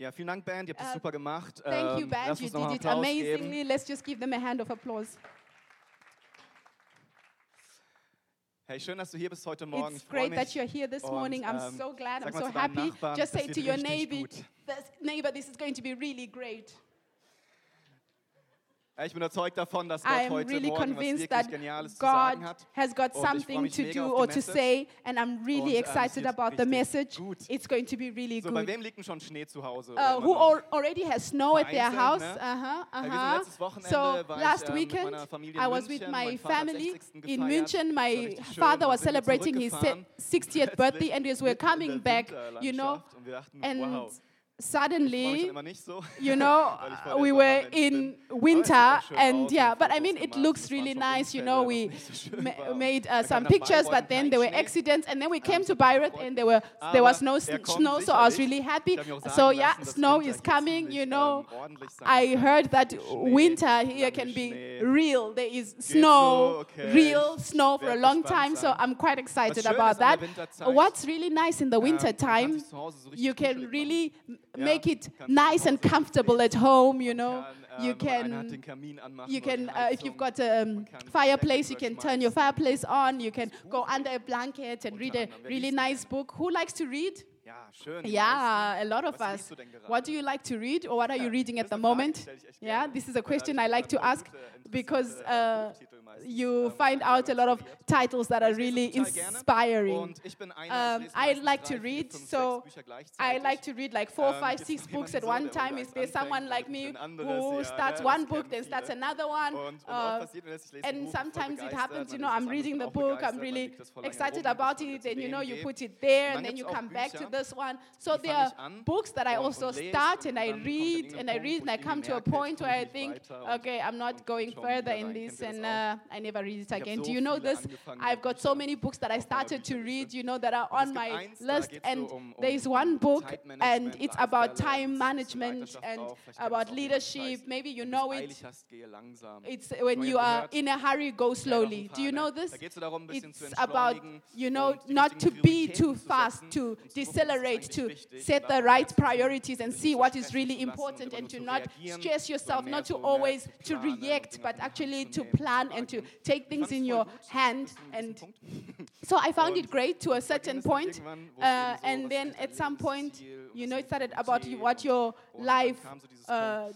Ja, vielen Dank, Band. Ihr habt es uh, ähm, super gemacht. Thank you, ähm, Band. Lass you did it amazingly. Geben. Let's just give them a hand of applause. Hey, schön, dass du hier bist heute Morgen. It's great mich. that you're here this morning. Und, ähm, I'm so glad. I'm so happy. Nachbarn, just say to your neighbor, neighbor, this is going to be really great. Ich bin überzeugt davon, dass Gott I'm heute really Morgen was convinced wirklich that zu sagen God hat. has got Und ich something mich to mega do auf or die to Message. say, and I'm really Und, äh, excited about the message. gut. It's going to be really So, bei good. wem liegt denn schon Schnee zu Hause? Uh, who al- already has snow at their house? ne? Uh-huh, uh-huh. So ich, last äh, weekend, I was with my family in. München. My father was celebrating his 60th birthday, and as we're coming back, you know, and wow, suddenly, so, you know, we were in winter, and yeah, but I mean, it looks really nice. You know, we ma made uh, some pictures, but then there were accidents, and then we came to Bayreuth, and there were there was no snow, so I was really happy. So yeah, snow is coming. You know, I heard that winter here can be real. There is snow, real snow for a long time. So I'm quite excited about that. What's really nice in the winter time, you can really make it nice and comfortable at home, you know. You can, you can uh, if you've got a um, ähm, fireplace, you can turn your fireplace on. You can go under a blanket and read a really nice book. Who likes to read? Yeah, a lot of us. What do you like to read or what are you reading at the moment? Yeah, this is a question I like to ask because uh, you find out a lot of titles that are really inspiring. Um, I like to read, so I like to read like four, five, six books at one time. Is there someone like me who starts one book, then starts another one? Uh, and sometimes it happens, you know, I'm reading the book, I'm really excited about it, and you know, you put it there, and then you come back to this one. So there are books that I also start and I read and I read, and I come to a point where I think, okay, I'm not going further in this, and uh, I never read it again. Do you know this? I've got so many books that I started to read, you know, that are on my list. And there is one book, and it's about time management and about leadership. Maybe you know it. It's when you are in a hurry, go slowly. Do you know this? It's about, you know, not to be too fast, to decelerate, to set the right priorities and see what is really important and to not stress yourself, not to always to react, but actually to plan and to you take things in your hand. And so I found it great to a certain point. Uh, and then at some point, you know, it started about what your life uh,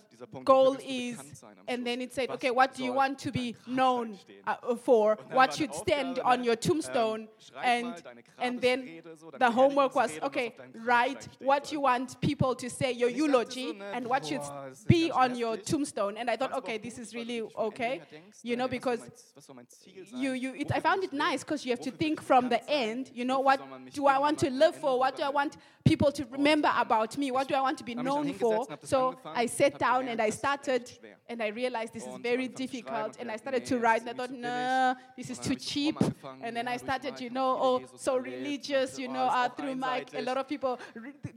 goal is. And then it said, okay, what do you want to be known uh, for? What should stand on your tombstone? And, and then the homework was, okay, write what you want people to say, your eulogy, and what should be on your tombstone. And I thought, okay, this is really okay, you know, because you, you, it, I found it nice because you have to think from the end. You know, what do I want to live for? What do I want people to remember about me? What do I want to be known for? So I sat down and I started, and I realized this is very difficult. And I started to write, and I thought, no, this is too cheap. And then I started, you know, oh, so religious, you know, uh, through Mike, a lot of people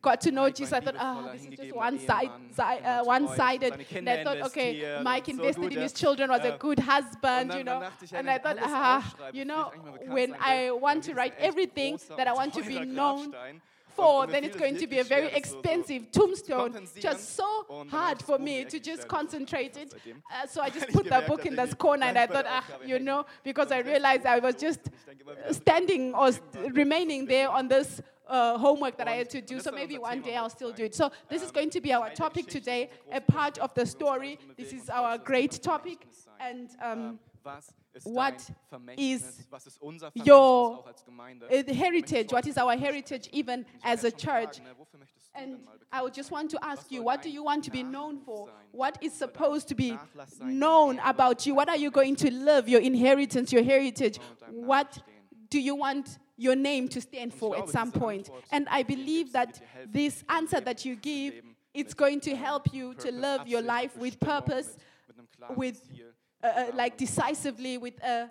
got to know Jesus. I thought, oh, this is just one side, uh, one-sided. And I thought, okay, Mike invested in his children, was a good husband, you know know, and I thought, ah, you know, when I want to write everything that I want to be known for, then it's going to be a very expensive tombstone. Just so hard for me to just concentrate it. Uh, so I just put that book in this corner and I thought, ah, you know, because I realized I was just standing or st- remaining there on this. Uh, homework that I had to do. So maybe one day I'll still do it. So this is going to be our topic today, a part of the story. This is our great topic, and um, what is was ist unser your, Vermächtnis auch als Gemeinde. Eh, the heritage? What is our heritage even as a church? fragen, ne, wofür möchtest du And I would just want to ask you, what do you want to be known for? What is Was soll dein supposed to be Nachlass sein, dein known about you? What are you going to live? Your inheritance, your heritage. Und deinem Namen What do you want your name to stand for at some point? And I believe that wird dir helfen, this answer that you give, it's going to help you to live your life with purpose, mit, mit einem klaren with. Uh, uh, like decisively, with a,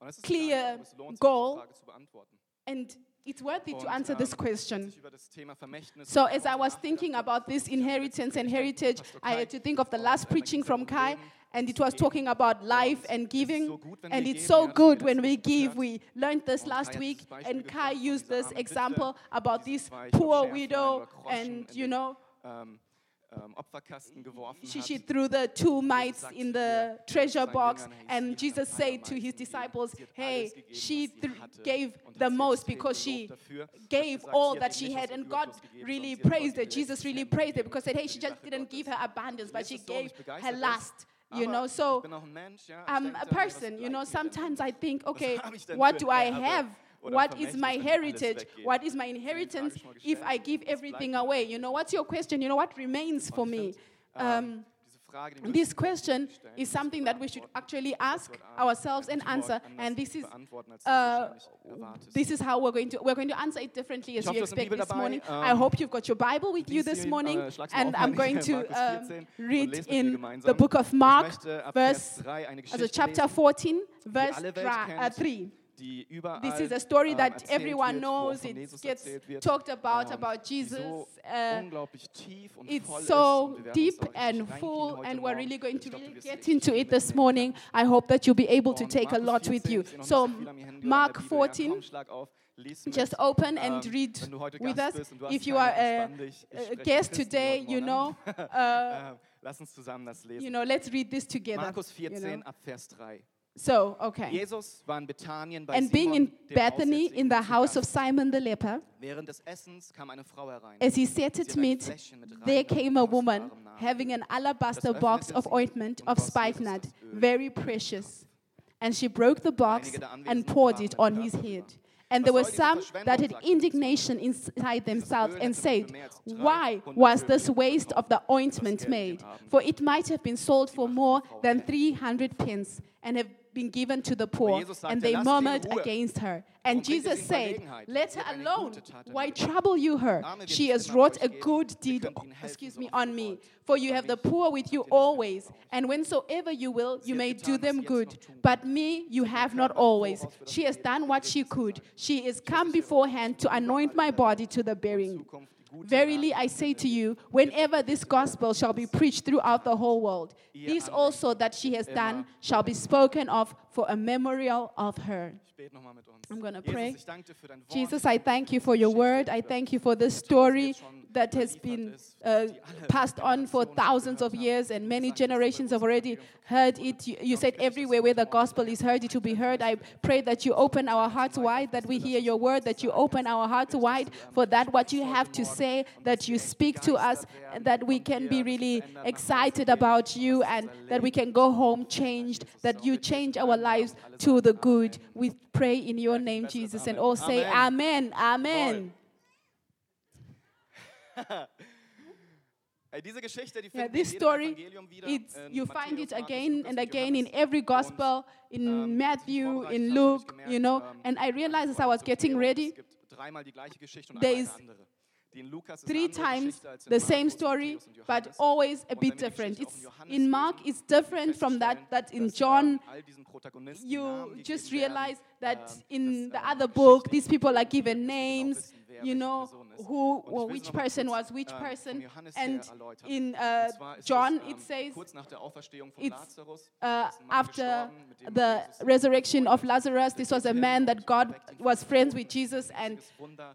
Und es ist clear nicht einfach, und es lohnt sich, goal. diese Frage zu beantworten. and it's worthy to answer this ähm, question. als ich über das Thema Vermächtnis So as I was thinking about this inheritance and heritage, I had to think of the last ähm, preaching from um Kai, and it was talking about life and giving. so gut, wenn And it's so ja, das haben good when we give. We learned this last week, and Kai used this example about this zwei, ich glaub, poor widow and, you know, Opferkasten geworfen she, hat. she threw the two mites in the treasure box, Jüngern, hey, sie and Jesus said to his disciples, Hey, she gave the most because she gelobt dafür, hat gave all that she had, and God really sondern sie hat praised her. Jesus really praised her because said, Hey, she just didn't give her abundance, but she gave her last. You know, so bin auch ein Mensch, ja, ich I'm a dann, hey, was person, you know, sometimes? I think, okay, habe ich denn what do I have? What is my heritage? What is my inheritance if. I give everything away? You know, what's your question? You know, what remains for me? Um, diese Frage, die wir this question is something that we should actually ask ourselves and answer, and this is beantworten, als du es uh, this is how we're going to we're going to answer it differently as you du hast eine expect this morning. I Ähm, hope you've got your Bible with you this morning, äh, mal and I'm going to um, read lese mit dir in the book of Mark, verse Vers 3 eine also chapter 14, verse alle Welt dra- uh, kennt. 3. Die überall This is a story ähm, that everyone knows. It gets talked about ähm, about Jesus. Uh, tief und it's voll so deep uns da richtig and full, and we're really going to really get into it this morning. I hope that you'll be able to take a lot with you. ich sehe noch nicht So, so viel am Handy oder an der Mark 14, komm, schlag auf, lies mit. just open and Ähm, read wenn du heute with us. bist und du hast If you are a, entspann dich. Ich a guest today, you know, uh, Lass uns zusammen das lesen. you know, let's read this together. Markus you 14 know. ab Vers 3. So, okay. Jesus war in Bethanien bei And being in Bethany in the house of Simon the leper, Während des Essens kam eine Frau herein. as he sat at meat, there came a woman having an alabaster box of ointment of spikenard, Jesus das Öl very precious. And she broke the box and poured it on his head. And there were some that had indignation inside themselves and said, für mehr als Why was this waste of the ointment made? For it might have been sold for more than 300 pence and have been given to the poor. Jesus And they "Lasst sie in murmured against her. And bringt ihr sie Jesus said, Let her alone. Why trouble you her? She has wrought a good deed, könnt ihnen helfen, excuse me, on me. For you have the poor with you habt ihr nicht always, and whensoever you will, you may do them good. But me you have not always. voraus für das She has done what she could. She is come beforehand to anoint my überall in der body to the burying. Zukunft die gute Verily I say to you, whenever this gospel shall be preached throughout the whole world, this also that she has done shall be spoken of for a memorial of her. Ich bete noch mal mit uns. I'm gonna pray. ich danke dir für dein Wort. Jesus, I thank you for your word. I thank you for this story that has been uh, passed on for thousands of years, and many generations have already heard it. You, you said everywhere where the gospel is heard, it will be heard. I pray that you open our hearts wide, that we hear your word, that you open our hearts wide for that what you have to say, that you speak to us, and that we can be really excited about you, and that we can go home changed, that you change our lives to the good. We pray in your name, Jesus, and all say, Amen. Amen. Ey, diese Geschichte, die Yeah, this story, you find it again and again in every gospel, in ähm, Matthew, in Luke, you know. ähm, And I realized as I was getting ready, Es gibt dreimal die gleiche Geschichte und there is eine andere. Die in Lukas ist three times Geschichte als in the same story, but always a Und wenn wir bit different. It's in Mark, it's different from that that in John. ähm, all diesen Protagonisten You just realize that ähm, in the ähm, other book, these people are given dass wir genau names. You know. Who, or which person was which ähm, person. And in uh, John, ähm, it says kurz nach der Auferstehung von it's, uh, ist ein Mann after gestorben, mit dem the resurrection of. Lazarus, this was a man that God was friends with Jesus, and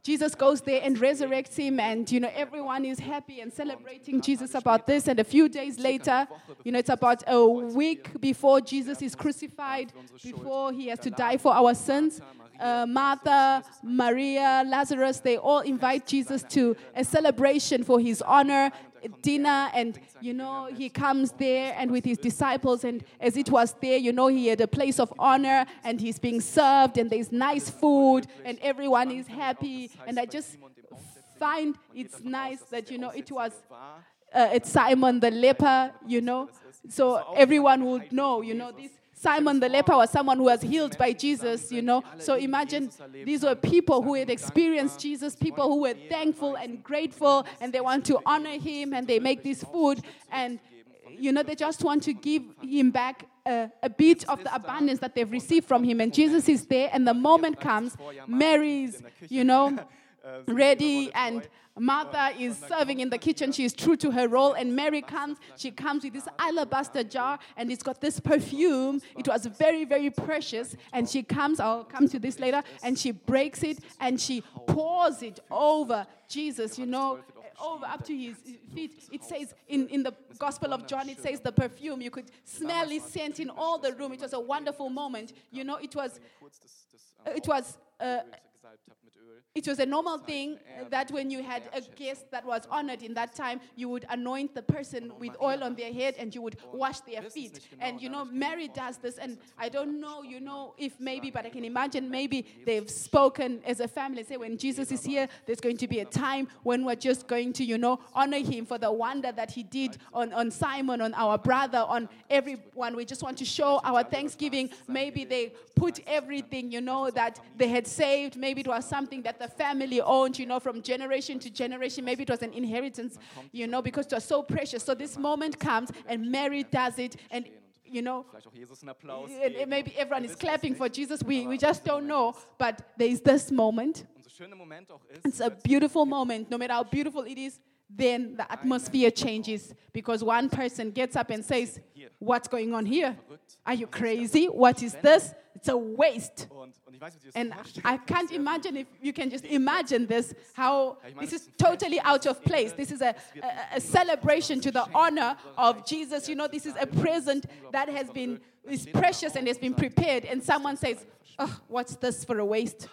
Jesus goes there and resurrects him, and you know everyone is happy and celebrating Jesus about this. And a few days later, you know, it's about a week before Jesus is crucified, before he has to die for our sins. Uh, Martha, Maria, Lazarus, they all invite Jesus to a celebration for his honor, dinner, and you know, he comes there and with his disciples, and as it was there, you know, he had a place of honor and he's being served, and there's nice food, and everyone is happy. And I just find it's nice that, you know, it was uh, it's Simon the leper, you know, so everyone would know, you know, this Simon the leper was someone who was healed by Jesus, you know. So imagine these were people who had experienced Jesus, people who were thankful and grateful, and they want to honor him, and they make this food, and you know, they just want to give him back a, a bit of the abundance that they've received from him. And Jesus is there, and the moment comes, Mary's, you know, ready and Martha is serving in the kitchen. She is true to her role. And Mary comes. She comes with this alabaster jar and it's got this perfume. It was very, very precious. And she comes, I'll come to this later, and she breaks it and she pours it over Jesus, you know, over up to his feet. It says in, in the Gospel of John, it says the perfume. You could smell his scent in all the room. It was a wonderful moment. You know, it was, it was uh, Öl gesalbt habe mit Öl. it was a normal thing that when you had a guest that was honored in that time, you would anoint the person with oil on their head and you would wash their feet. And you know, Mary does this, and I don't know, you know, if maybe, but I can imagine maybe they've spoken as a family. Say, when Jesus is here, there's going to be a time when we're just going to, you know, honor him for the wonder that he did on, on Simon, on our brother, on everyone. We just want to show our thanksgiving. Maybe they put everything, you know, that they had saved. Maybe it was something that the family owned, you know, from generation to generation. Maybe it was an inheritance, you know, because it was so precious. So this moment comes and Mary does it, and you know, maybe everyone is clapping for Jesus. We, we just don't know, but there is this moment. It's a beautiful moment. No matter how beautiful it is, then the atmosphere changes because one person gets up and says, What's going on here? Are you crazy? What is this? It's a waste. And. I can't imagine if you can just imagine this, how this is totally out of place. This is a, a, a celebration to the honor of Jesus. You know, this is a present that has been, is precious and has been prepared. And someone says, oh, what's this for a waste?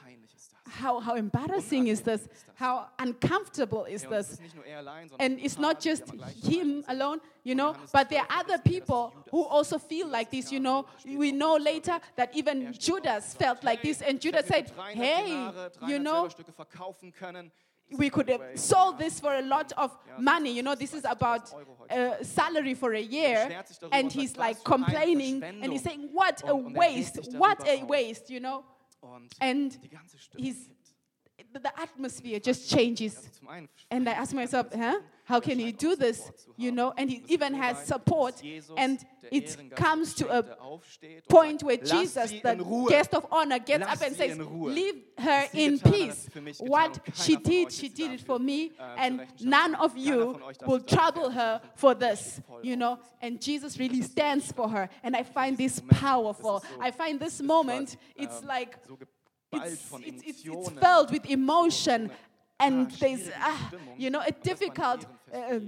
Peinlich ist das. How, how embarrassing is this? How uncomfortable is Ja, und es this? ist nicht nur er And it's not just him alone, you know, but there are other people who also feel like this, you know. We know later that even Judas felt like this, and Judas said, Hey, you know, Silberstücke verkaufen können. we could have sold this for a lot of money. You know, this is about salary for a year. And he's like complaining and he's saying, What a waste! What a waste, you know? Und And die ganze Stimmung he's. The- the atmosphere just changes. Also zum einen And I ask myself, huh? How can he do this? You know, and he even has support. And it comes to a point where Jesus, the guest of honor, gets up and says, Leave her in peace. What she did, she did it for me, and none of you will trouble her for this, you know. And Jesus really stands for her. And I find this powerful. I find this moment, it's like, so geballt it's, it's, it's, it's filled with emotion. And there's, ah, you know, a Und das war ein difficult, uh,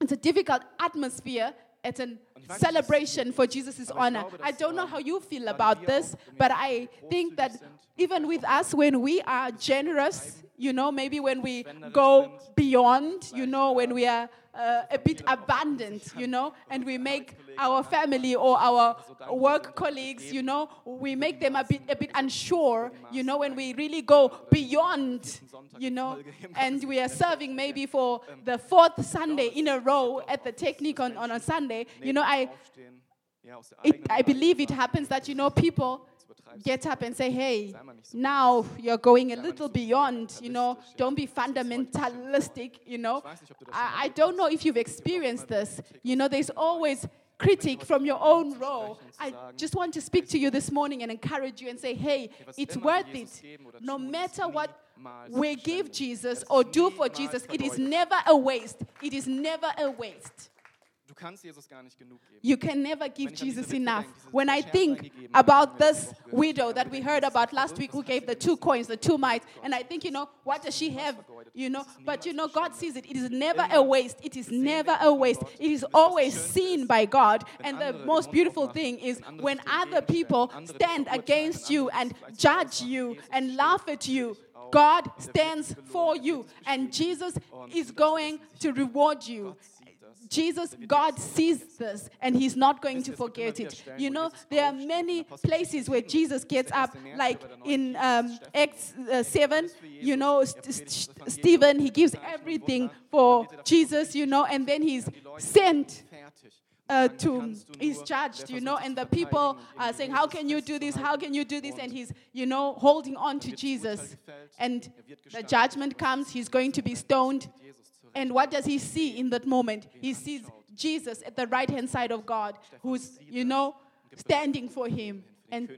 it's a difficult atmosphere at a ich weiß nicht, celebration for Jesus' honor. I don't know ähm, how you feel about this, but I think that even with us, when we are generous, you know, maybe when we go beyond, you know, when äh, we are uh, a bit abandoned, you know, and we make our family or our work colleagues, you know, we make them a bit, a bit unsure, you know, when we really go beyond, you know, and we are serving maybe for the fourth Sunday in a row at the Technic on, on a Sunday. You know, I, it, I believe it happens that, you know, people get up and say, hey, sei mal nicht so now you're going a Sei mal nicht little beyond, you know, don't be Das ist heute bestimmt fundamentalistic, you know. Ich weiß nicht, ob du das schon I, I don't know if you've experienced this. You know, there's always critique from your own row. I just want to speak to you this morning and encourage you and say, hey, it's worth it. No matter what we give. Jesus or do for Jesus, it is never a waste. It is never a waste. You can never give Wenn ich an diese Jesus enough. When I think about this letzte Woche gehört. widow that we heard about last week who gave the two coins, the two mites, and I think, you know, what does she have? You know, but you know, God sees it. It is never a waste. It is never a waste. It is always seen by God. And the most beautiful thing is when other people stand against you and judge you and laugh at you. God stands for you, and. Jesus is going to reward you. Jesus, God sees this and He's not going to forget it. You know, there are many places where Jesus gets up, like in um. Acts uh, 7, you know, St- St- Stephen, he gives everything for Jesus, you know, and then he's sent uh, to is judged, you know, and the people are saying, "How can you do this? How can you do this?" And he's, you know, holding on to Jesus. And the judgment comes. He's going to be stoned. Zieht Jesus zurecht. And what does he see in that moment? He sees Jesus at the right hand side of God, who's, you know, standing for him. And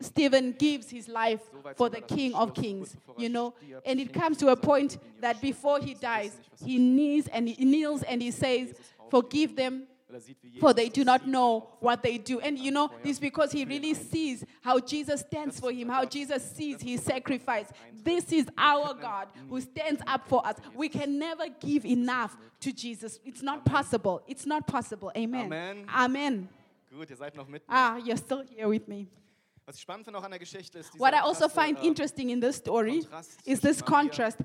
Stephen gives his life for the King of Kings, you know. And it comes to a point that before he dies, he kneels and he kneels and he says, Forgive them, Weil sieht, wie for they do not know what they do. And you know, this because he really sees how Jesus stands for him, how Jesus sees his sacrifice. This is our God who stands up for us. We can never give enough to Jesus. It's not possible. It's not possible. Amen. Amen. Amen. Gut, ihr seid noch mit. Ah, you're still here with me. Was ich spannend finde auch an der Geschichte ist What I also find ähm, interesting in this story is this contrast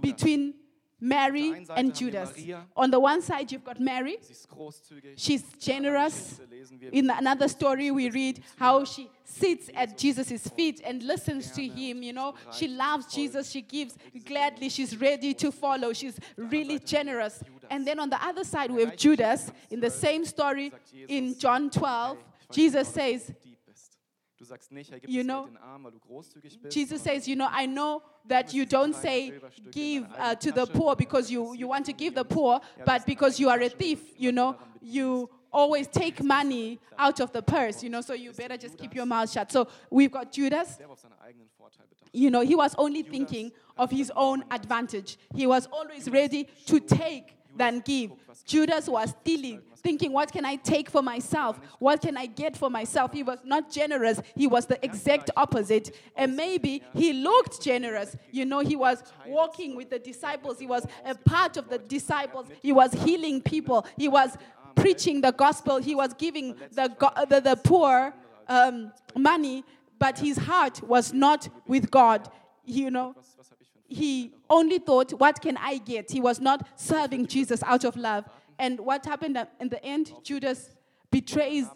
between Mary and Judas. On the one side, you've got Mary. Sie ist großzügig. She's generous. Geschichte lesen wir, In another story, we read how she sits at Jesus' feet and listens to him. You know, she loves Jesus. She gives gladly. She's ready to follow. She's really generous. And then on the other side, we have Judas. In the same story in John 12, Jesus says, du Dieb bist. Du sagst nicht, gibt You know, Geld den Armen, weil du großzügig bist. Jesus says, you know, I know that you don't say give uh, to the poor because you, you want to give the poor, but because you are a thief, you know, you always take money out of the purse, you know, so you better just keep your mouth shut. So we've got Judas. Der war auf seinen eigenen Vorteil bedacht. You know, he was only thinking of his own advantage. He was always ready to take than give. Judas was stealing, thinking, what can I take for myself? What can I get for myself? He was not generous. He was the exact opposite. And maybe he looked generous. You know, he was walking with the disciples, he was a part of the disciples, he was healing people, he was preaching the gospel, he was giving the, go- the, the poor um, money, but his heart was not with God. You know, He only thought, what can I get? He was not serving Jesus out of love. And what happened in the end? Judas betrays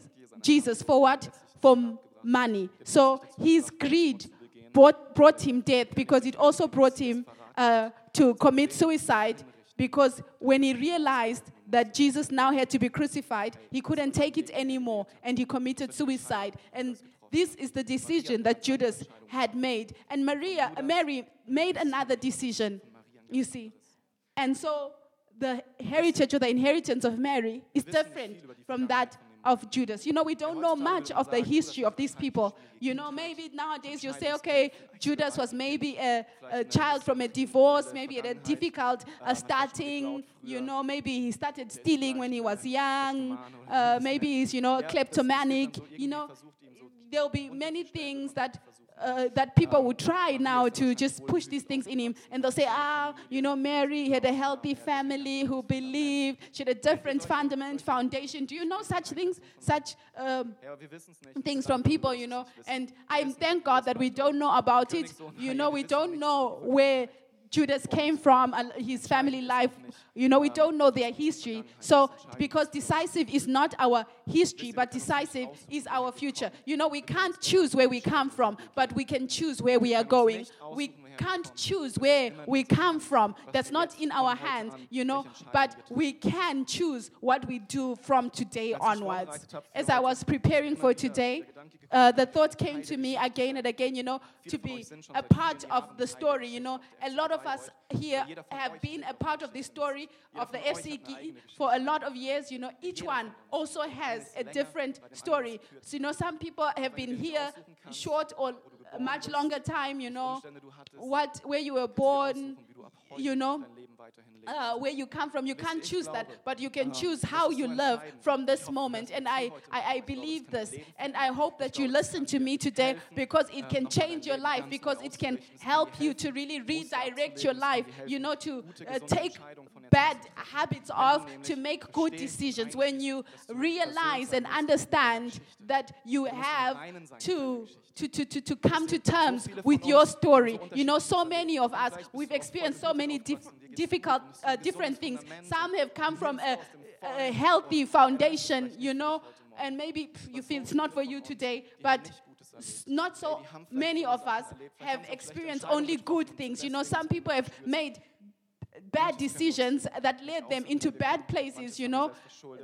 Jesus for what? For money. So his greed brought, brought him death because it also brought him uh, to commit suicide because when he realized that Jesus now had to be crucified, he couldn't take it anymore and he committed suicide. And this is the decision that Judas had made. And Maria, Mary made another decision, you see. And so the heritage or the inheritance of Mary is different from that of Judas. You know, we don't know much of the history of these people. You know, maybe nowadays you say, okay, Judas was maybe a, a child from a divorce, maybe at a difficult uh, starting. You know, maybe he started stealing when he was young. Uh, maybe he's, you know, Ja, das ist- das wird kleptomanic. You know, irgendwie versucht, ihm so there'll be many things that uh, that people would try now to just push these things in him, and they'll say, ah, you know, Mary had a healthy family who believed she had a different fundament foundation. Do you know such things, such um, Ja, aber wir wissen es nicht. things from people, you know? And I thank God that we don't know about it. You know, we don't know where Judas came from, uh, his family life. You know, we don't know their history. So, because decisive is not our history, but decisive is our future. You know, we can't choose where we come from, but we can choose where we are going. We can't choose where we come from. That's not in our hands, you know, but we can choose what we do from today onwards. As I was preparing for today, uh, the thought came to me again and again, you know, to be a part of the story. You know, a lot of us here have been a part of the story of the FCG for a lot of years. You know, each one also has a different story. So, you know, some people have been here short or a much longer time, you know, Umstände du hattest, what, where you were born, wie du ab heute you know, dein Leben weiterhin lebst. uh, where you come from. You can't choose that, but you can äh, choose how you live from this moment. And I, I, I believe this, and I hope that you listen to me today because it can change your life, because it can auszurichten. Es kann help you to really redirect your abzulegen. Es kann life, you know, to uh, take Entscheidungen von jetzt bad an zu treffen. habits off to make good decisions when you realize and understand that you have Reinen sein mit to, to, to, to, to come to terms with your story. You know, so many of us, we've auf so many geht's difficult, uh, different things. Some have come from a, a healthy foundation, you know, and maybe you feel it's not for you today, but not so many of us have experienced only good things. You know, some people have made bad decisions that led them into bad places, you know.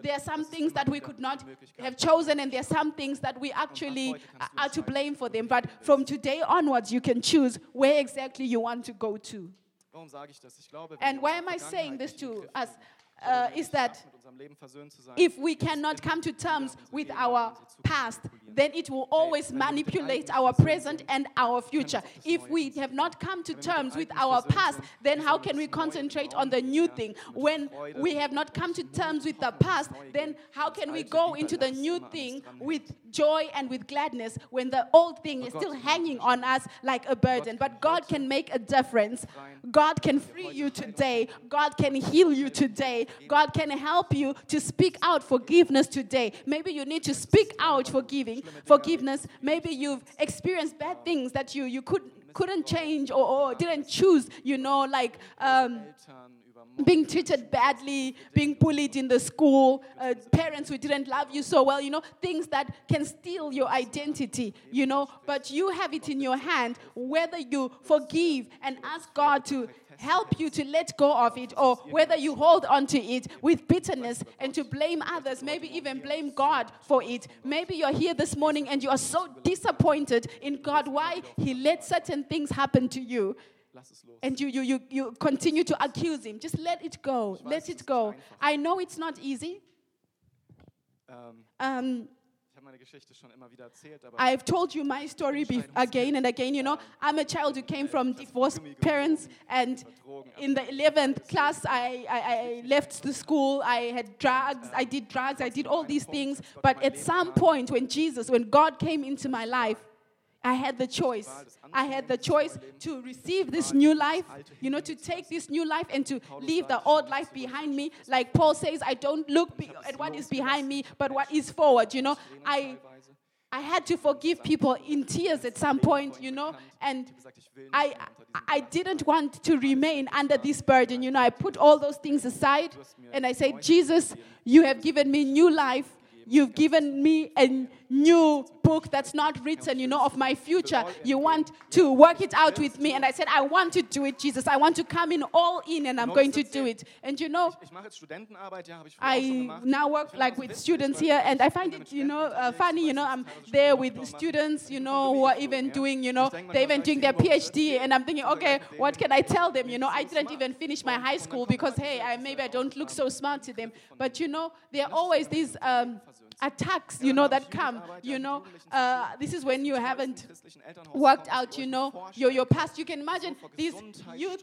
There are some things that we could not have chosen, and there are some things that we actually are to blame for them. But from today onwards, you can choose where exactly you want to go to. Warum sage ich das? Ich glaube, And why am I saying this to us? uh, is that mit unserem Leben versöhnt zu sein. if we cannot come to terms with our past, then it will always manipulate our present and our future. If we have not come to terms with our past, then how can we concentrate on the new thing? When we have not come to terms with the past, then how can we go into the new thing with joy and with gladness when the old thing is still hanging on us like a burden? But God can make a difference. God can free you today. God can heal you today. God can help you to speak out forgiveness today. Maybe you need to speak out forgiving, forgiveness. Maybe you've experienced bad things that you, you could, couldn't change or, or didn't choose, you know, like um, being treated badly, being bullied in the school, uh, parents who didn't love you so well, you know, things that can steal your identity, you know, but you have it in your hand whether you forgive and ask God to help you to let go of it or whether you hold on to it with bitterness and to blame others, maybe even blame God for it. Maybe you're here this morning and you are so disappointed in God why He let certain things happen to you. And you, you, you, you continue to accuse him. Just let it go. Let it go. I know it's not easy. Ähm, Um, ich habe meine Geschichte schon immer wieder erzählt, I've told you my story again and again. You know, I'm a child who came from divorced parents, and in the 11th class, I, I, I left the school. I had drugs, I did drugs, I did all these things. But at some point, when Jesus, when God came into my life, I had the choice. I had the choice to receive this new life, you know, to take this new life and to leave the old life behind me. Like Paul says, I don't look be- at what is behind me, but what is forward, you know. I. I had to forgive people in tears at some point, you know, and Ich gesagt, ich will nicht I, mehr unter diesem I didn't want to remain under this burden. You know, I put all those things aside and I said, Jesus, you have given me new life. You've given me a new book that's not written, you know, of my future. You want to work it out with me. And I said, I want to do it, Jesus. I want to come in all in and I'm going to do it. And you know, Ich mache jetzt Studentenarbeit, ja, habe ich früher auch schon I now work like with students here, and I find it, you know, uh, funny. You know, I'm there with students, you know, who are even doing, you know, they're even doing their PhD, and I'm thinking, okay, what can I tell them? You know, I didn't even finish my high school because, hey, I, maybe I don't look so smart to them. But you know, there are always these um, attacks, you know, that come. You know, uh, this is when you haven't worked out, you know, your, your past. You can imagine these youth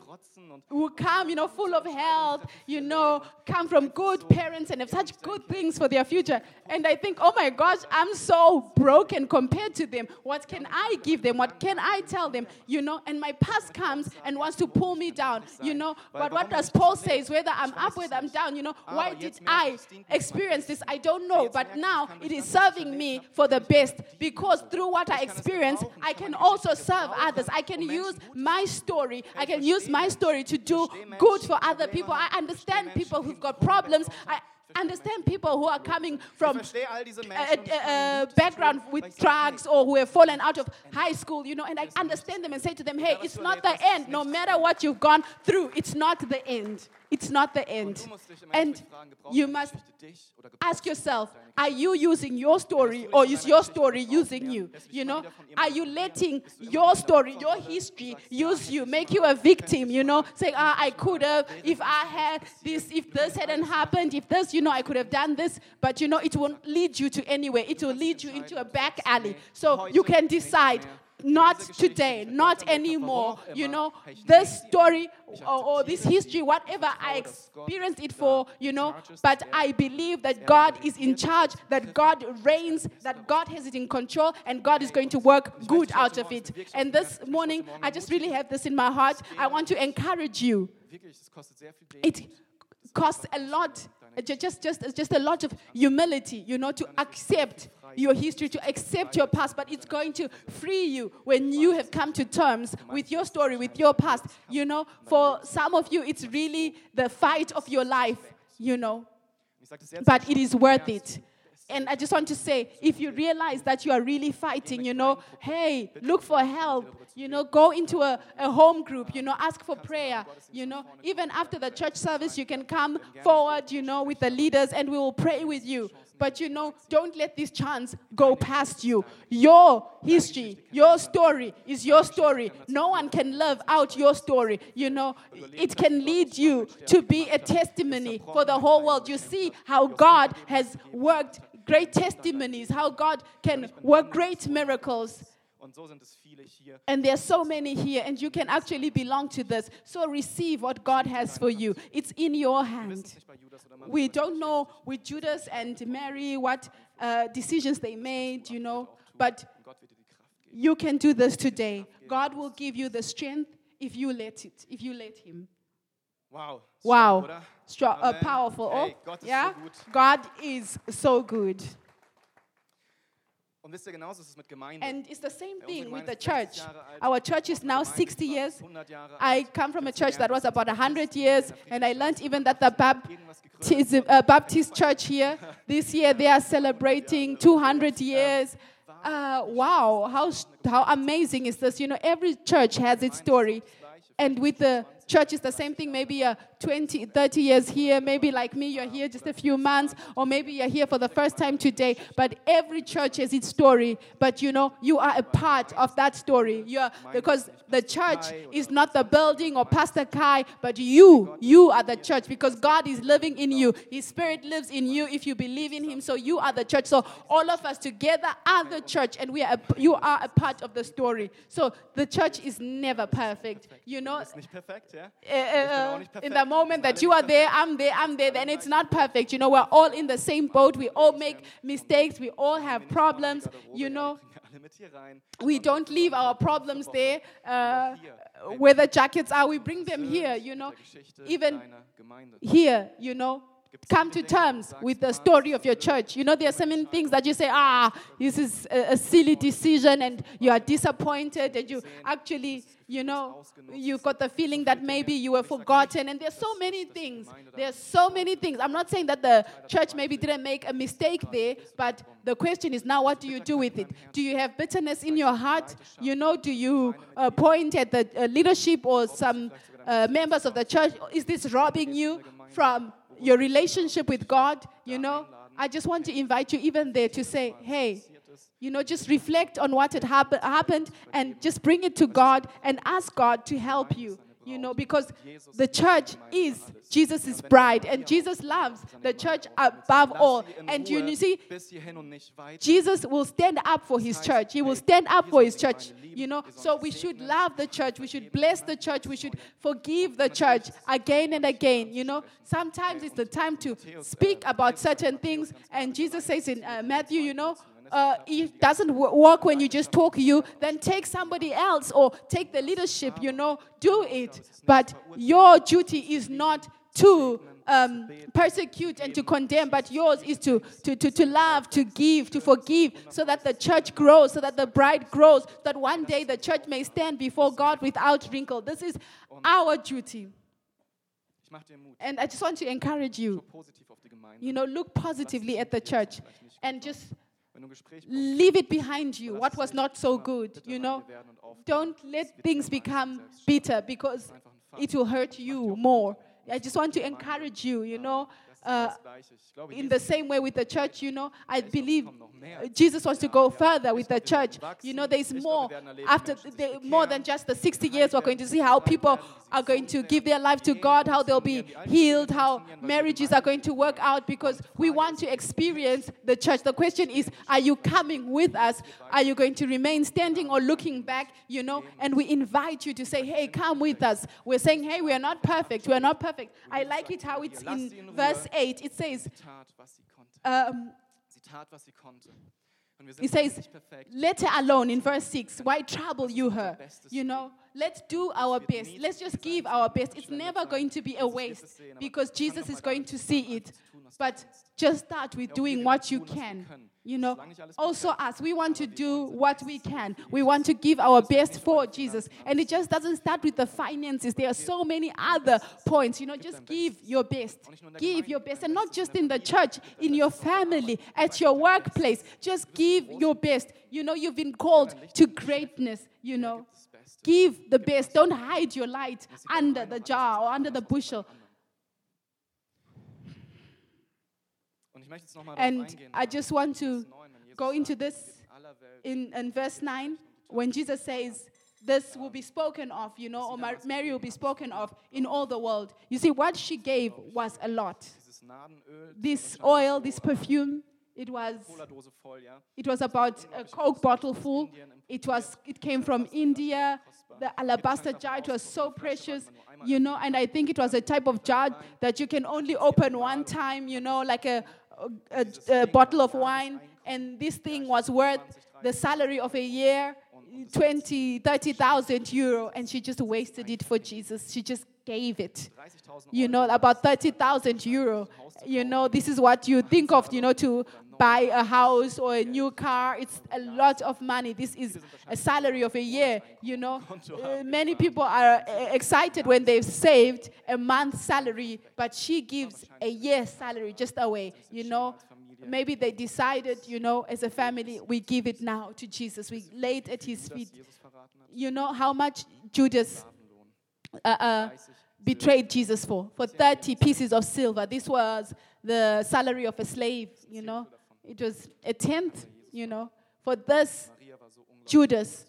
who come, you know, full of health, you know, come from good parents and have such good things for their future. And I think, oh my gosh, I'm so broken compared to them. What can I give them? What can I tell them? You know, and my past comes and wants to pull me down, you know. But what does Paul say? Is whether I'm up, whether I'm down, you know, why did I experience this? I don't know. But now it is serving me for the best because through what I experience, I can also serve others. I can use my story. I can use my story to do good for other people. I understand people who've got problems. I understand people who are coming from verstehe all diese a, Menschen und ich kann a, a background tun, weil ich with drugs or who have fallen out of high school, you know, and I understand them and say to them, hey, it's not the end. No matter what you've gone through, it's not the end. It's not the end. Du musst dich im And Endeffekt fragen, gebraucht you must Geschichte dich oder gebraucht ask yourself are you using your story or is your story using you? You know are you letting your story your history use you make you a victim you know? saying ah i could have if i had this if this hadn't happened if this you know i could have done this but you know it won't lead you to anywhere. It will lead you into a back alley. so you can decide not today, not anymore. You know, this story or, or this history, whatever I experienced it for, you know, but I believe that God is in charge, that God reigns, that God has it in control, and God is going to work good out of it. And this morning, I just really have this in my heart. I want to encourage you. Wirklich, es kostet sehr viel It costs a lot, Uh, just, just, uh, just a lot of humility, you know, to accept your history, to accept your past, but it's going to free you when you have come to terms with your story, with your past. You know, for some of you, it's really the fight of your life, you know, but it is worth it. And I just want to say, if you realize that you are really fighting, you know, hey, look for help. You know, go into a, a home group, you know, ask for prayer. You know, even after the church service, you can come forward, you know, with the leaders and we will pray with you. But you know, don't let this chance go past you. Your history, your story is your story. No one can live out your story. You know, it can lead you to be a testimony for the whole world. You see how God has worked great testimonies, how God can work great miracles. Und so sind es viele hier. And there's so many here, and you can actually belong to this. So receive what God has for you. It's in your hand. es nicht bei Judas oder Maria. We don't know with Judas and Mary what uh, decisions they made, you know, but Und Gott wird dir die Kraft geben. you can do this today. God will give you the strength if you let it, if you let Him. Wow. Wow. Strong, uh, powerful. Hey, Oh, yeah. so. God is so good. Und wisst ihr genauso ist es mit Gemeinde. And it's the same thing with the church. Our church is now 60 years. fast 100 Jahre I come from a church that was about 100 years, and I learned even that the Baptist irgendwas gegründet Tis- uh, Baptist Church here. This year they are celebrating 200 years. Uh, wow, how, how amazing is this? You know, every church has its story. And with the church, is the same thing. Maybe uh, 20, 30 years here. Maybe like me, you're here just a few months. Or maybe you're here for the first time today. But every church has its story. But you know, you are a part of that story. You are, because the church is not the building or Pastor Kai, but you. You are the church because God is living in you. His Spirit lives in you if you believe in Him. So you are the church. So all of us together are the church, and we are. A, you are a part of the story. So the church is never perfect. You know, Ist nicht perfekt, ja? uh, uh, auch nicht in the moment that you are there, I'm there, I'm there, then it's not perfect. You know, we're all in the same boat. We all make mistakes. We all have problems. You know, Alle mit hier rein. we don't leave our problems there. Uh, where the jackets are, we bring them here. You know, even here, you know, come to terms with the story of your church. You know, there are so many things that you say, ah, this is a, a silly decision, and you are disappointed, and you actually, you know, you've got the feeling that maybe you were forgotten, and there's so many things. There's so many things. I'm not saying that the church maybe didn't make a mistake there, but the question is now, what do you do with it? Do you have bitterness in your heart? You know, do you uh, point at the uh, leadership or some uh, members of the church? Is this robbing you from your relationship with God, you know, I just want to invite you even there to say, hey, you know, just reflect on what had happen- happened and just bring it to God and ask God to help you, you know, because the church is Jesus' bride and Jesus loves the church above all. Lass sie in And you, you see, bis hierhin und nicht weiter. Jesus will stand up for his church. He will stand up for his church. You know, so we should love the church. We should bless the church. We should forgive the church again and again. You know, sometimes it's the time to speak about certain things. And Jesus says in uh, Matthew, you know, uh, it doesn't work when you just talk you, then take somebody else or take the leadership, you know, do it. But your duty is not to um, persecute and to condemn, but yours is to, to, to, to love, to give, to forgive, so that the church grows, so that the bride grows, that one day the church may stand before God without wrinkle. This is our duty. Ich mach dir Mut. And I just want to encourage you, Schau positiv auf die Gemeinde. you know, look positively at the church and just Wenn du ein Gespräch leave it behind you, what was not so good, you know. Don't let things become bitter because it will hurt you more. I just want to encourage you, you know. Uh, in the same way with the church, you know, I believe Jesus wants to go further with the church. You know, there's more after the, more than just the 60 years. We're going to see how people are going to give their life to God, how they'll be healed, how marriages are going to work out because we want to experience the church. The question is, are you coming with us? Are you going to remain standing or looking back? You know, and we invite you to say, hey, come with us. We're saying, hey, we are not perfect. We are not perfect. I like it how it's in verse 8. It says, Sie tat, was sie konnte. um, Sie tat, was sie konnte. Und wir sind He says, let her alone in verse 6. Why trouble you her? You know, let's do our best. Let's just give our best. It's never going to be a waste because Jesus is going to see it. But just start with doing what you can. You know, also us, we want to do what we can. We want to give our best for Jesus. And it just doesn't start with the finances. There are so many other points. You know, just give your best. Give your best. And not just in the church, in your family, at your workplace. Just give your best. You know, you've been called to greatness, you know. Give the best. Don't hide your light under the jar or under the bushel. And I just want to go into this in, in verse 9 when Jesus says, This will be spoken of, you know, or Mary will be spoken of in all the world. You see, what she gave was a lot. This oil, this perfume, it was, it was about a Coke bottle full. It, was, it came from India. The alabaster jar, it was so precious, you know, and I think it was a type of jar that you can only open one time, you know, like a, a, a bottle of wine, and this thing was worth the salary of a year 20, 30,000 euro, and she just wasted it for Jesus. She just gave it. You know, about 30,000 euro. You know, this is what you think of, you know, to buy a house or a new car. It's a lot of money. This is a salary of a year, you know. Uh, many people are uh, excited when they've saved a month's salary, but she gives a year's salary just away, you know. Maybe they decided, you know, as a family, we give it now to Jesus. We lay it at his feet. You know how much Judas uh, uh, betrayed Jesus for? For 30 pieces of silver. This was the salary of a slave, you know. It was a tenth, you know. For this, Judas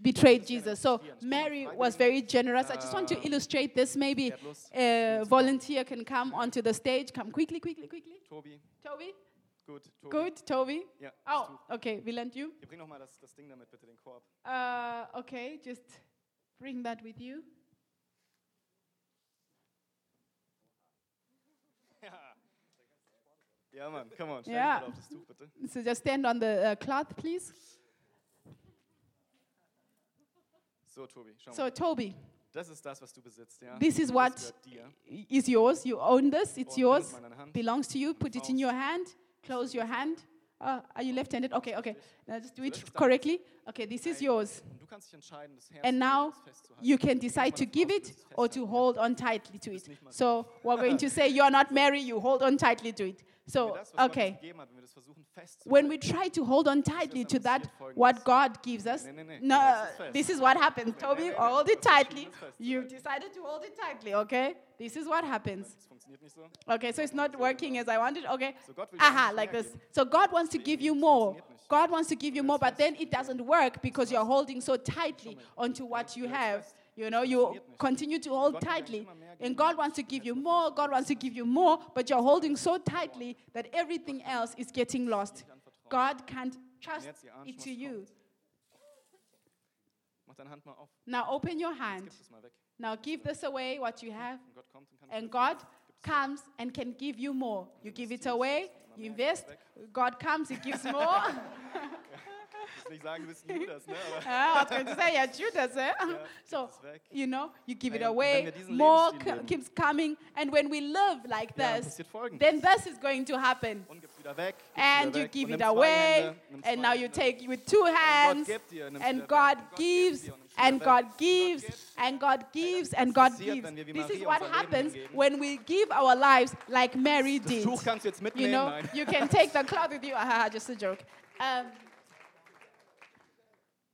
betrayed Jesus. So Mary was very generous. I just want to illustrate this. Maybe a volunteer can come onto the stage. Come quickly, quickly, quickly. Toby. Toby. Gut, Tobi. Good, Toby. Ja, Oh, okay, Wieland, you? Bring noch das, das Ding damit, bitte, den Korb. Uh, okay, just bring that with you. Come on, stell Ja. dich mal auf das Tuch. So just stand on the uh, cloth, please. So, Tobi, schau mal. So, Toby, Das ist das, was du besitzt, ja? this is what is yours. You own this. It's Und yours. es mal in deine Hand. Belongs to you. Put it in your hand. Close your hand. Uh, are you left-handed? Okay, okay. Just do it correctly. Okay, this is yours. Und du kannst dich entscheiden, das Herz And now you can decide to give it or to hold on tightly to it. So we're going to say you're not married, you hold on tightly to it. So, wir das, was Gott uns okay. gegeben hat, wenn wir das versuchen festzuhalten, When we try to hold on tightly to that, what God gives us, no, Das ist fest. this is what happens. Toby, hold it tightly. You decided to hold it tightly, okay? This is what happens. das funktioniert nicht so. Okay, so it's not working as I wanted. Okay. So Gott will dir Aha, like this. So God wants to give you more. God wants to give you more, but then it doesn't work because you're holding so tightly onto what you have. You know, you continue to hold tightly. And. God wants to give you more, God wants to give you more, but you're holding so tightly that everything else is getting lost. God can't trust it to you. Now open your hand. Now give this away, what you have. And God comes and can give you more. You give it away, you invest, God comes, He gives more. Ich nicht sagen, du bist Judas, ne? Aber Ah, was say, yeah, Judas, eh? So, you know, you give it away, wenn wir diesen more keeps coming. And when we live like this, Folgendes. then this is going to happen. Und gib's wieder weg. And you give it away, Hände, and now you take with two hands, and. God Und Gott gibt gives, dir und nimm's and. God gives, and God gives, and God gives. wenn wir wie This is what happens when we give our lives like Mary did. Tuch kannst du jetzt You know, you can take the cloth with you. Haha, just a joke. Um,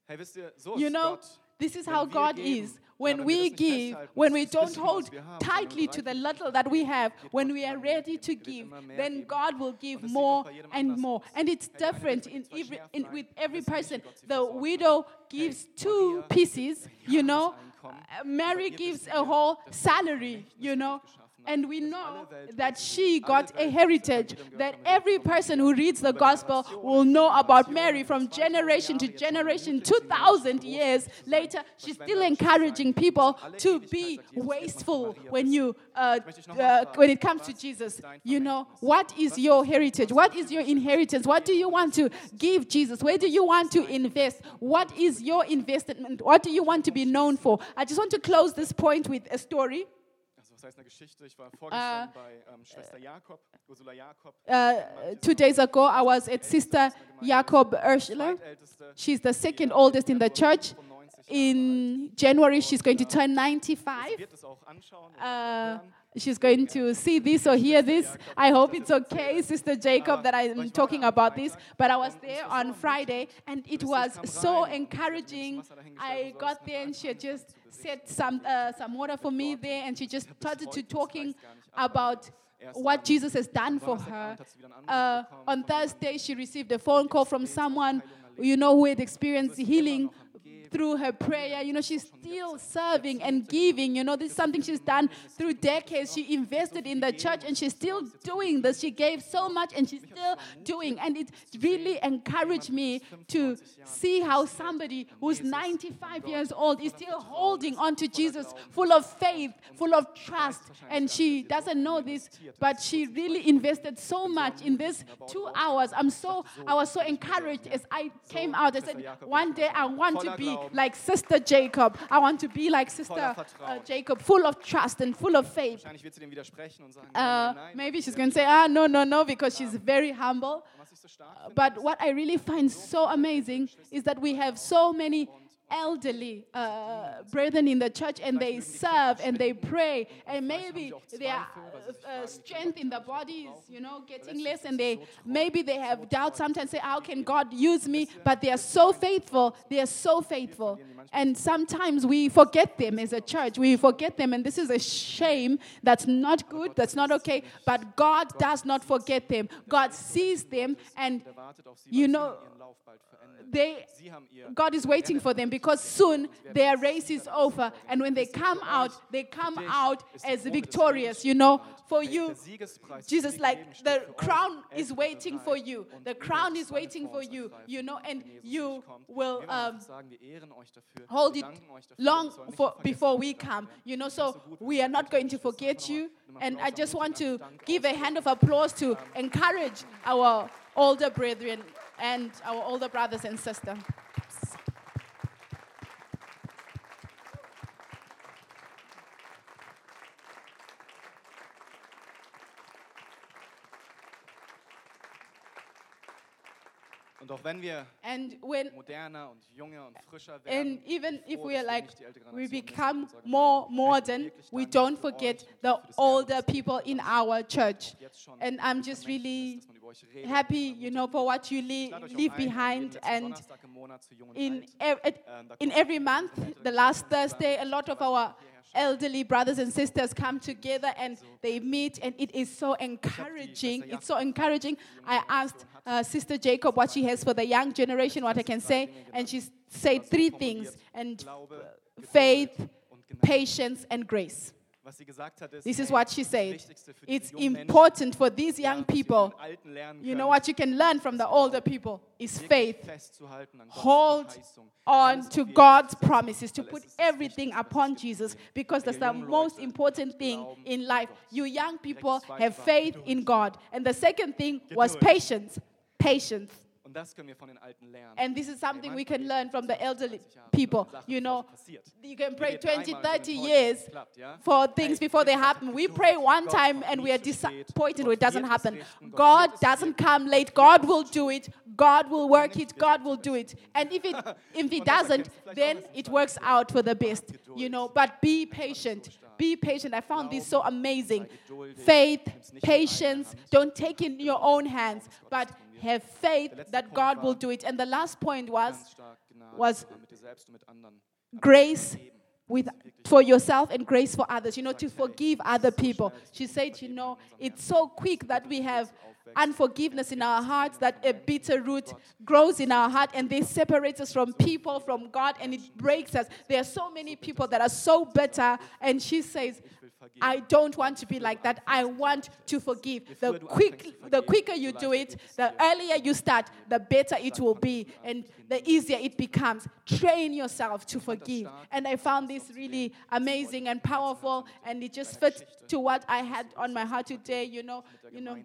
Hey, wisst ihr, so you know, this is how God is. When we give, when we don't hold was wir haben, tightly to the little that we have, when we are ready to give, then. God will give Und das sieht more doch bei jedem and more. And it's Hey, der eine different in every, in, with every ist nicht, wie person. The widow gives two pieces, you know. Mary gives a whole salary, you know. Uns geschaffen hat, And we know that she got a heritage, that every person who reads the gospel will know about Mary from generation to Jahre jetzt schon generation, 2000 years groß zu sein, later. She's still encouraging people to be sagt Jesus, wird man von wasteful when you uh, möchte dich noch uh, when it comes to Jesus. You know, what is your heritage? What is your inheritance? What do you want to give Jesus? Where do you want to invest? What is your investment? What do you want to be known for? I just want to close this point with a story. Heißt eine Geschichte. Ich war vorgestern bei ähm, Schwester Jakob, Ursula Jakob. Uh, two days ago, I was at Sister Jakob Ursula. Zweitälteste, She's the second oldest in the church. 95 Jahre alt. In January, she's going to turn 95. wird es auch anschauen. und Uh, she's going to see this or hear this. I hope it's okay, Sister Jacob, that I'm talking about this. But I was there on Friday, and it was so encouraging. I got there, and she just set some uh, some water for me there, and she just started to talking about what Jesus has done for her. Uh, on Thursday, she received a phone call from someone, you know, who had experienced healing through her prayer. You know, she's still serving and giving. You know, this is something she's done through decades. She invested in the church and she's still doing this. She gave so much and she's still doing. And it really encouraged me to see how somebody who's 95 years old is still holding on to Jesus, full of faith, full of trust. And she doesn't know this, but she really invested so much in this two hours. I'm so, I was so encouraged as I came out. I said, one day I want to be like Sister Jacob. I want to be like Sister uh, Jacob, full of trust and full of faith. Wahrscheinlich wird sie dem widersprechen und sagen, Uh, maybe she's going to say, ah, no, no, no, because she's very humble. Und was ich so stark finde, But what I really find so amazing is that we have so many elderly uh, brethren in the church and they serve and they pray and maybe their uh, uh, strength in the body is you know getting less and they maybe they have doubt sometimes say how can god use me but they are so faithful they are so faithful and sometimes we forget them as a church we forget them and this is a shame that's not good that's not okay but god does not forget them god sees them and der wartet auf sie, You know, sie ihren Lauf bald verändern. they Sie haben ihr God is waiting for them because soon their race is over. And when they come out, they come out as victorious, you know. For you, Jesus, like the crown is waiting for you. The crown is waiting for you, you know, and you will um, hold it long for, before we come, you know. So we are not going to forget you. And I just want to give a hand of applause to encourage our older brethren and our older brothers and sisters. Wenn wir And when moderner und junger und frischer werden, and even if we are like nicht die ältere we become more modern we don't forget the older people in our church. and i'm just really ist, dass man über euch redet, happy you know for what you Ich le- lade euch auch leave behind and Donnerstag im Monat zu Jung und in Alt. ev- at- Ähm, in every month the last thursday a lot of our elderly brothers and sisters come together and they meet and it is so encouraging. It's so encouraging. I asked uh, sister jacob what she has for the young generation what i can say and she said three things and faith patience and grace Was sie gesagt hat, ist, this is what she said Wichtigste für diese it's important for these young people von den Alten lernen you know what you can learn from the older people is faith festzuhalten an Gottes hold on to God's promises, to put es ist das everything upon. Jesus, because that's the most important thing in life. You young people have faith in God. And the second thing was patience. Patience. Und das können wir von den Alten lernen. And this is something we can learn from the elderly people. You know, you can pray Ihr 20, 30 years es klappt, ja? for things before they happen. We pray one time and we are disappointed when it doesn't happen. God doesn't come late. God will do it. God will work it. God will do it. And if it if He doesn't, erkennst du vielleicht then it works out for the best. You know, but be patient. Be patient. I found this so amazing. Faith, Nimm's nicht in eigene patience. Don't take it in your own hands, but have faith that God will do it. And the last point was Ganz stark Gnade was zu haben mit dir selbst und mit anderen. grace with for yourself and grace for others. You know to forgive other people. she said you know it's so quick that we have unforgiveness in our hearts that a bitter root grows in our heart and this separates us from people from god and it breaks us. There are so many people that are so bitter. And she says I don't want to be like that. I want to forgive. The quick, the quicker you do it, the earlier you start, the better it will be, and the easier it becomes. Train yourself to forgive. And I found this really amazing and powerful, and it just fits to what I had on my heart today. You know, you know.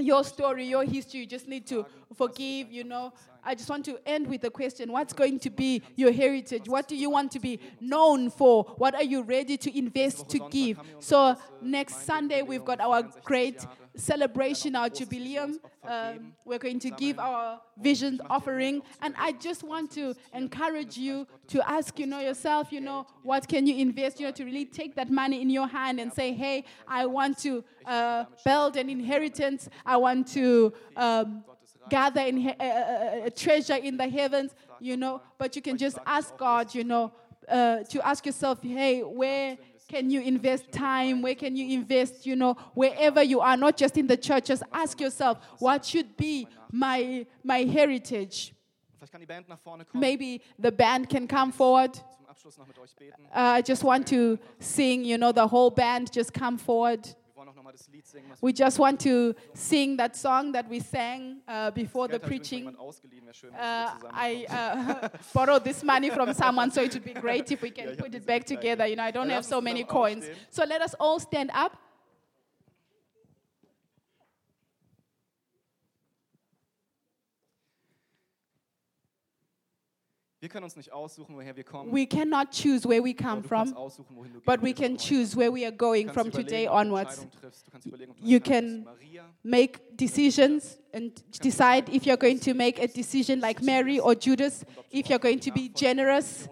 Your story, your history. You just need to forgive, you know. I just want to end with a question What's going to be your heritage? What do you want to be known for? What are you ready to invest, to give? So, next Sunday, we've got our great celebration, our jubileum. Um, we're going to give our vision offering. And I just want to encourage you to ask, you know, yourself, you know, what can you invest, you know, to really take that money in your hand and say, hey, I want to uh, build an inheritance. I want to. Um, gather in he- uh, uh, uh, treasure in the heavens, you know. But you can just ask God, you know, uh, to ask yourself, hey, where can you invest time? Where can you invest, you know, wherever you are, not just in the church. Just ask yourself, what should be my my heritage? Vielleicht kann die Band nach vorne kommen. Maybe the band can come forward. Zum Abschluss noch mit euch beten. Uh, I just want to sing, you know, the whole band just come forward. Wir wollen auch nochmal das Lied singen, was We just want to sing that song that we sang uh, before the Geld habe ich übrigens preaching. jemand ausgeliehen. Wäre schön, wenn Uh, I uh, borrowed this money from someone, so it would be great if we can put it back together. You know, I don't have so many coins. So let us all stand up. Wir können uns nicht aussuchen, woher wir kommen. We cannot choose where we come from, aussuchen, wohin du but we can choose where we are going from today onwards. Entscheidungen triffst. Du kannst überlegen, ob du You can- Make decisions and decide if you're going to make a decision like Mary or Judas, if you're going to be generous,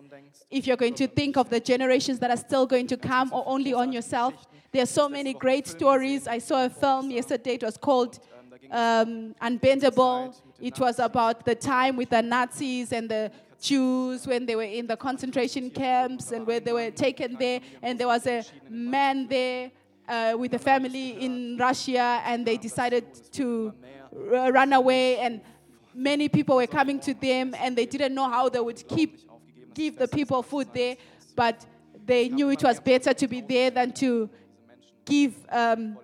if you're going to think of the generations that are still going to come or only on yourself. There are so many great stories. I saw a film yesterday, it was called Ähm, ging um, Unbendable. It was about the time with the Nazis and the Jews when they were in the concentration camps and where they were taken there. And there was a man there uh, with a family in Russia, and they decided to r- run away. And many people were coming to them, and they didn't know how they would keep give the people food there, but they knew it was better to be there than to give um,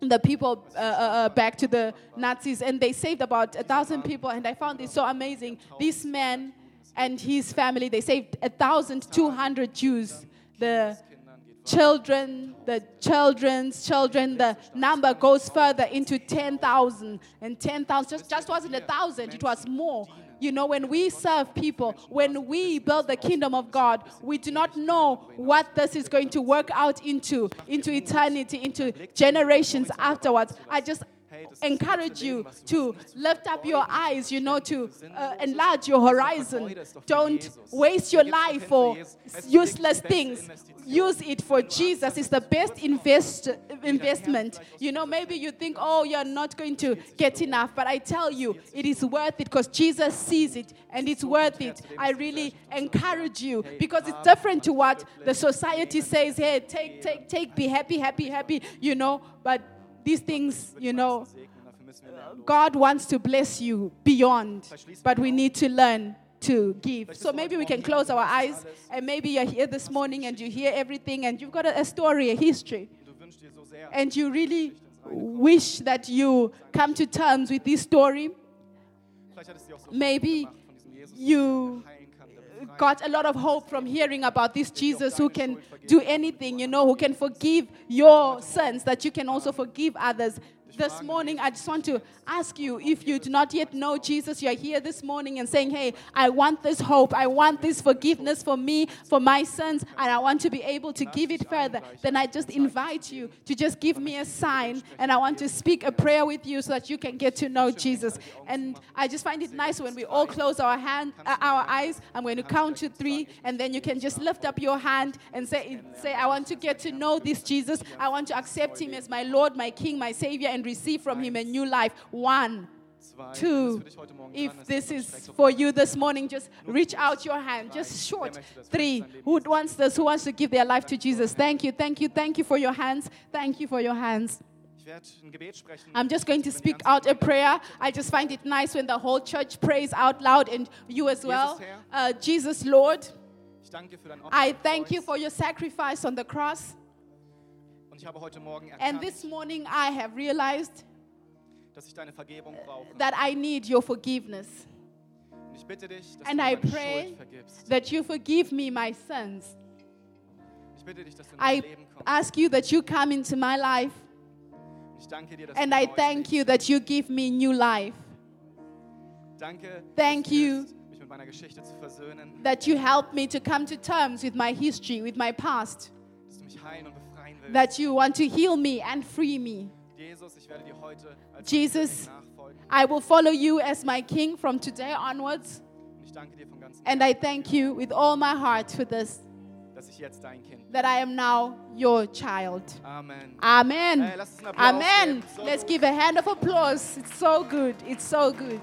the people uh, uh, uh, back to the Nazis, and they saved about a thousand people. And I found it so amazing. This man and his family, they saved a thousand two hundred Jews. The children, the children's children, the number goes further into 10,000. And 10,000 just, just wasn't a thousand, it was more. You know, when we serve people, when we build the kingdom of God, we do not know what this is going to work out into, into eternity, into generations afterwards. I just encourage you to lift up your eyes, you know, to uh, enlarge your horizon. Don't waste your life for useless things. Use it for Jesus. It's the best invest, investment. You know, maybe you think, oh, you're not going to get enough, but I tell you, it is worth it because Jesus sees it and it's worth it. I really encourage you because it's different to what the society says. Hey, take, take, take, be happy, happy, happy, you know, but these things, you know, segnen, dafür müssen wir lernen. God wants to bless you beyond, but we need to learn to give. So maybe we can close our eyes, and maybe you're here this morning and you hear everything, and you've got a, story, a history, Du wünschst dir so sehr, and you really wish that you come to terms with this story. vielleicht hat es dir auch so Maybe gemacht von diesem Jesus, you der heilen kann, der befreien got a lot of hope from hearing about this Jesus who can do anything, you know, who can forgive your sins, that you can also forgive others. This morning, I just want to ask you if you do not yet know Jesus, you're here this morning and saying, Hey, I want this hope, I want this forgiveness for me, for my sins, and I want to be able to give it further. Then I just invite you to just give me a sign, and I want to speak a prayer with you so that you can get to know Jesus. And I just find it nice when we all close our hand, uh, our eyes. I'm going to count to three, and then you can just lift up your hand and say, say, I want to get to know this Jesus. I want to accept him as my Lord, my King, my Savior, and receive from him a new life. One, two. wenn es für dich heute Morgen If this is for you this morning, just reach out your hand, just short. Three. Who wants this? Who wants to give their life to Jesus? Thank you, thank you, thank you for your hands. Thank you for your hands. Ich werde ein Gebet sprechen. I'm just going to speak out a prayer. I just find it nice when the whole church prays out loud and you as well. Uh, Jesus, Lord, Ich danke dir für dein Opfer I thank you for your sacrifice on the cross. Und ich habe heute Morgen And this morning I have realized dass ich deine Vergebung uh, brauche. that I need your forgiveness, Und ich bitte dich, dass And du I meine pray vergibst. that you forgive me my sins. Ich bitte dich, dass du in mein I Leben kommst. ask you that you come into my life. Und Ich danke dir, dass And du I neu thank you that you give me new life. Danke, Thank dass du you. hilfst, mich mit meiner Geschichte zu versöhnen, That you help me to come to terms with my history, with my past. dass du mich heilen und willst. That you want to heal me and free me. Jesus, ich werde dir heute als Jesus. König nachfolgen. I will follow you as my king from today onwards. Und ich danke dir von ganzem And I Herzen, thank you with all my heart for this, dass ich jetzt dein Kind bin. that I am now your child. Amen. Amen. Hey, lass uns einen Applaus Amen. geben. So Let's gut. give a hand of applause. It's so good. It's so good.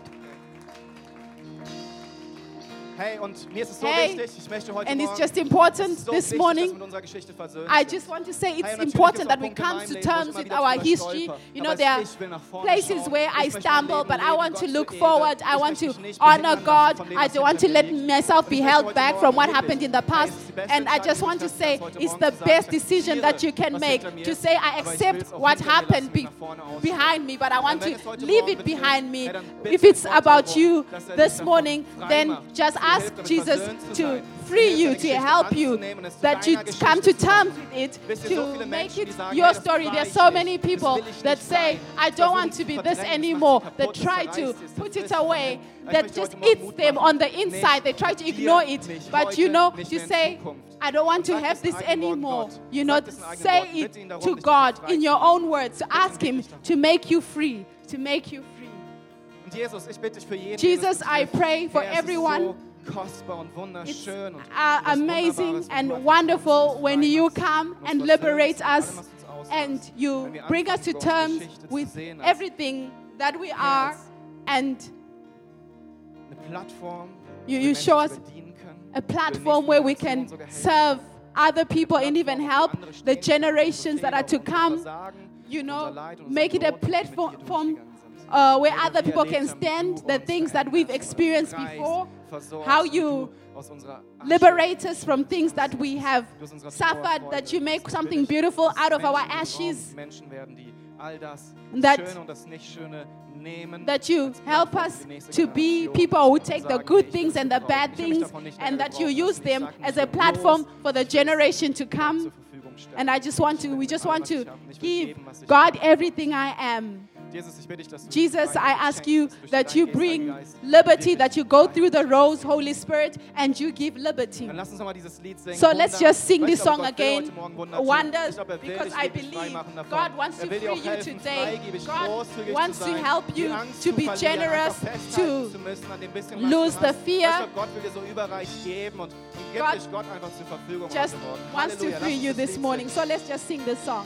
Hey, und mir ist es so Hey, wichtig, ich möchte heute And it's just important so this wichtig, morning. mit unserer Geschichte versöhnt I just want to say it's natürlich important that we come to Leben, wo ich terms with our history. You know, there are ich, ich will nach vorne places where I stumble, but I want to look forward. I want to honor God. I don't want to let myself be held back from what happened in the past. es ist die beste And I just want to say it's the best decision that you can make to say, I accept what happened be nach vorne ausstrahlen. behind me, but I want to leave it behind me. hey, If it's about you this morning, then just ask Jesus to free you, to help you, anzunehmen und es zu that you come to terms with it, Wisst ihr, so to make it your story. There are so many people that say. I don't want to be this anymore, that try to zerreißt sie, es put it away, that just eats them on the inside. They try to ignore it. But you know, nicht to mehr in say, I don't want to have this anymore. You know, es in eigenen say it to God in your own words, to ask Him to make you free, to make you free. Jesus, ich bitte dich für jeden, Jesus, den es I pray for Herr, es ist everyone. So kostbar und It's uh, amazing and wonderful when you come and liberate us was uns ausmacht. and you bring us to terms with everything that we are and You- you show us a platform where we can serve other people and even help the generations that are to come, you know, make it a Not, womit wir hier platform uh, where other people can stand the things that we've experienced before, how you du aus unserer Asche, liberate us from things that we have du aus unserer suffered, that you make something beautiful out of our ashes, Raum Menschen werden, die all das That- Schöne und das Nicht-Schöne nehmen, that you help us für die nächste to be people who take the good things and the bad brauchen. Ich will mich things and that you use them as a platform for the generation to come. zur Verfügung stellen. And I just want to, we just want to ich hab, und ich will give geben, was ich God everything I am. Jesus, ich bitte dich, dass du Jesus, Freiheit I ask you dass du durch that you bring liberty, that you go through the roads, Holy Spirit, and you give liberty. Dann lass uns noch mal dieses Lied singen. So let's just sing this song again. heute Morgen Wunder tun. Wonders, Ich glaube, er will because I believe. God wants to free you today. God wants to help you to be generous, to zu müssen an dem bisschen, was lose the fear. Ich glaube, will so überreich geben und, und gib God dich Gott einfach just wants to free you this morning. So let's just sing this song.